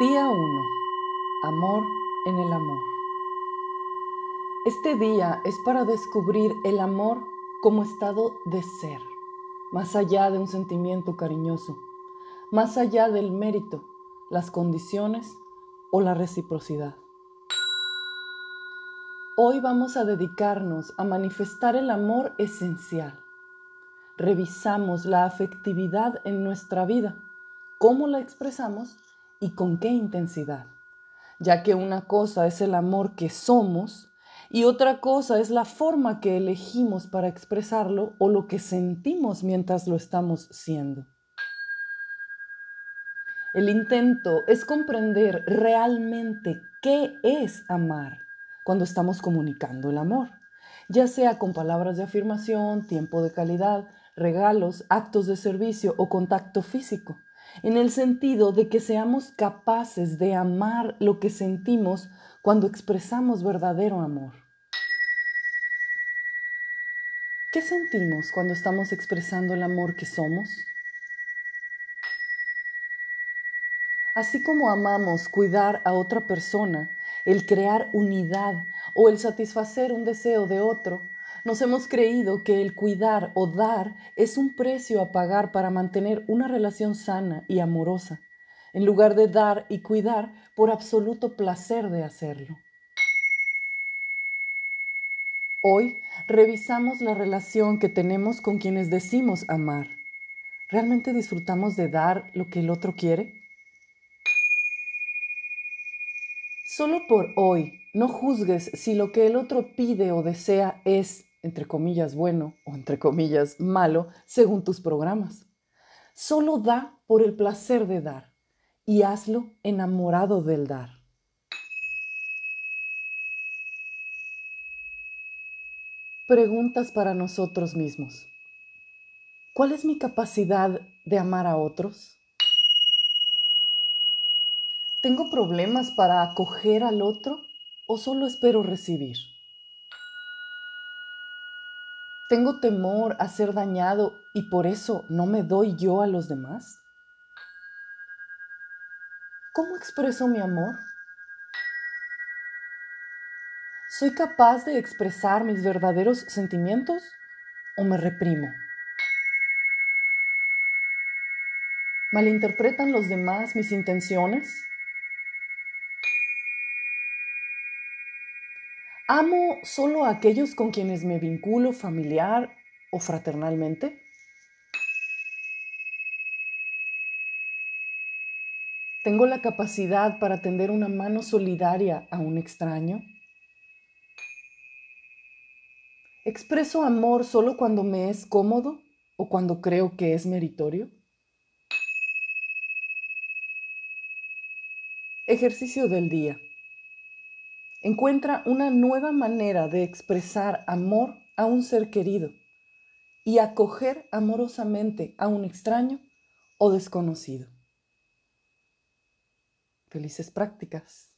Día 1. Amor en el amor. Este día es para descubrir el amor como estado de ser, más allá de un sentimiento cariñoso, más allá del mérito, las condiciones o la reciprocidad. Hoy vamos a dedicarnos a manifestar el amor esencial. Revisamos la afectividad en nuestra vida, cómo la expresamos y con qué intensidad, ya que una cosa es el amor que somos y otra cosa es la forma que elegimos para expresarlo o lo que sentimos mientras lo estamos siendo. El intento es comprender realmente qué es amar cuando estamos comunicando el amor, ya sea con palabras de afirmación, tiempo de calidad, regalos, actos de servicio o contacto físico en el sentido de que seamos capaces de amar lo que sentimos cuando expresamos verdadero amor. ¿Qué sentimos cuando estamos expresando el amor que somos? Así como amamos cuidar a otra persona, el crear unidad o el satisfacer un deseo de otro, nos hemos creído que el cuidar o dar es un precio a pagar para mantener una relación sana y amorosa, en lugar de dar y cuidar por absoluto placer de hacerlo. Hoy revisamos la relación que tenemos con quienes decimos amar. ¿Realmente disfrutamos de dar lo que el otro quiere? Solo por hoy no juzgues si lo que el otro pide o desea es entre comillas, bueno o entre comillas, malo, según tus programas. Solo da por el placer de dar y hazlo enamorado del dar. Preguntas para nosotros mismos. ¿Cuál es mi capacidad de amar a otros? ¿Tengo problemas para acoger al otro o solo espero recibir? ¿Tengo temor a ser dañado y por eso no me doy yo a los demás? ¿Cómo expreso mi amor? ¿Soy capaz de expresar mis verdaderos sentimientos o me reprimo? ¿Malinterpretan los demás mis intenciones? ¿Amo solo a aquellos con quienes me vinculo familiar o fraternalmente? ¿Tengo la capacidad para tender una mano solidaria a un extraño? ¿Expreso amor solo cuando me es cómodo o cuando creo que es meritorio? Ejercicio del día. Encuentra una nueva manera de expresar amor a un ser querido y acoger amorosamente a un extraño o desconocido. Felices prácticas.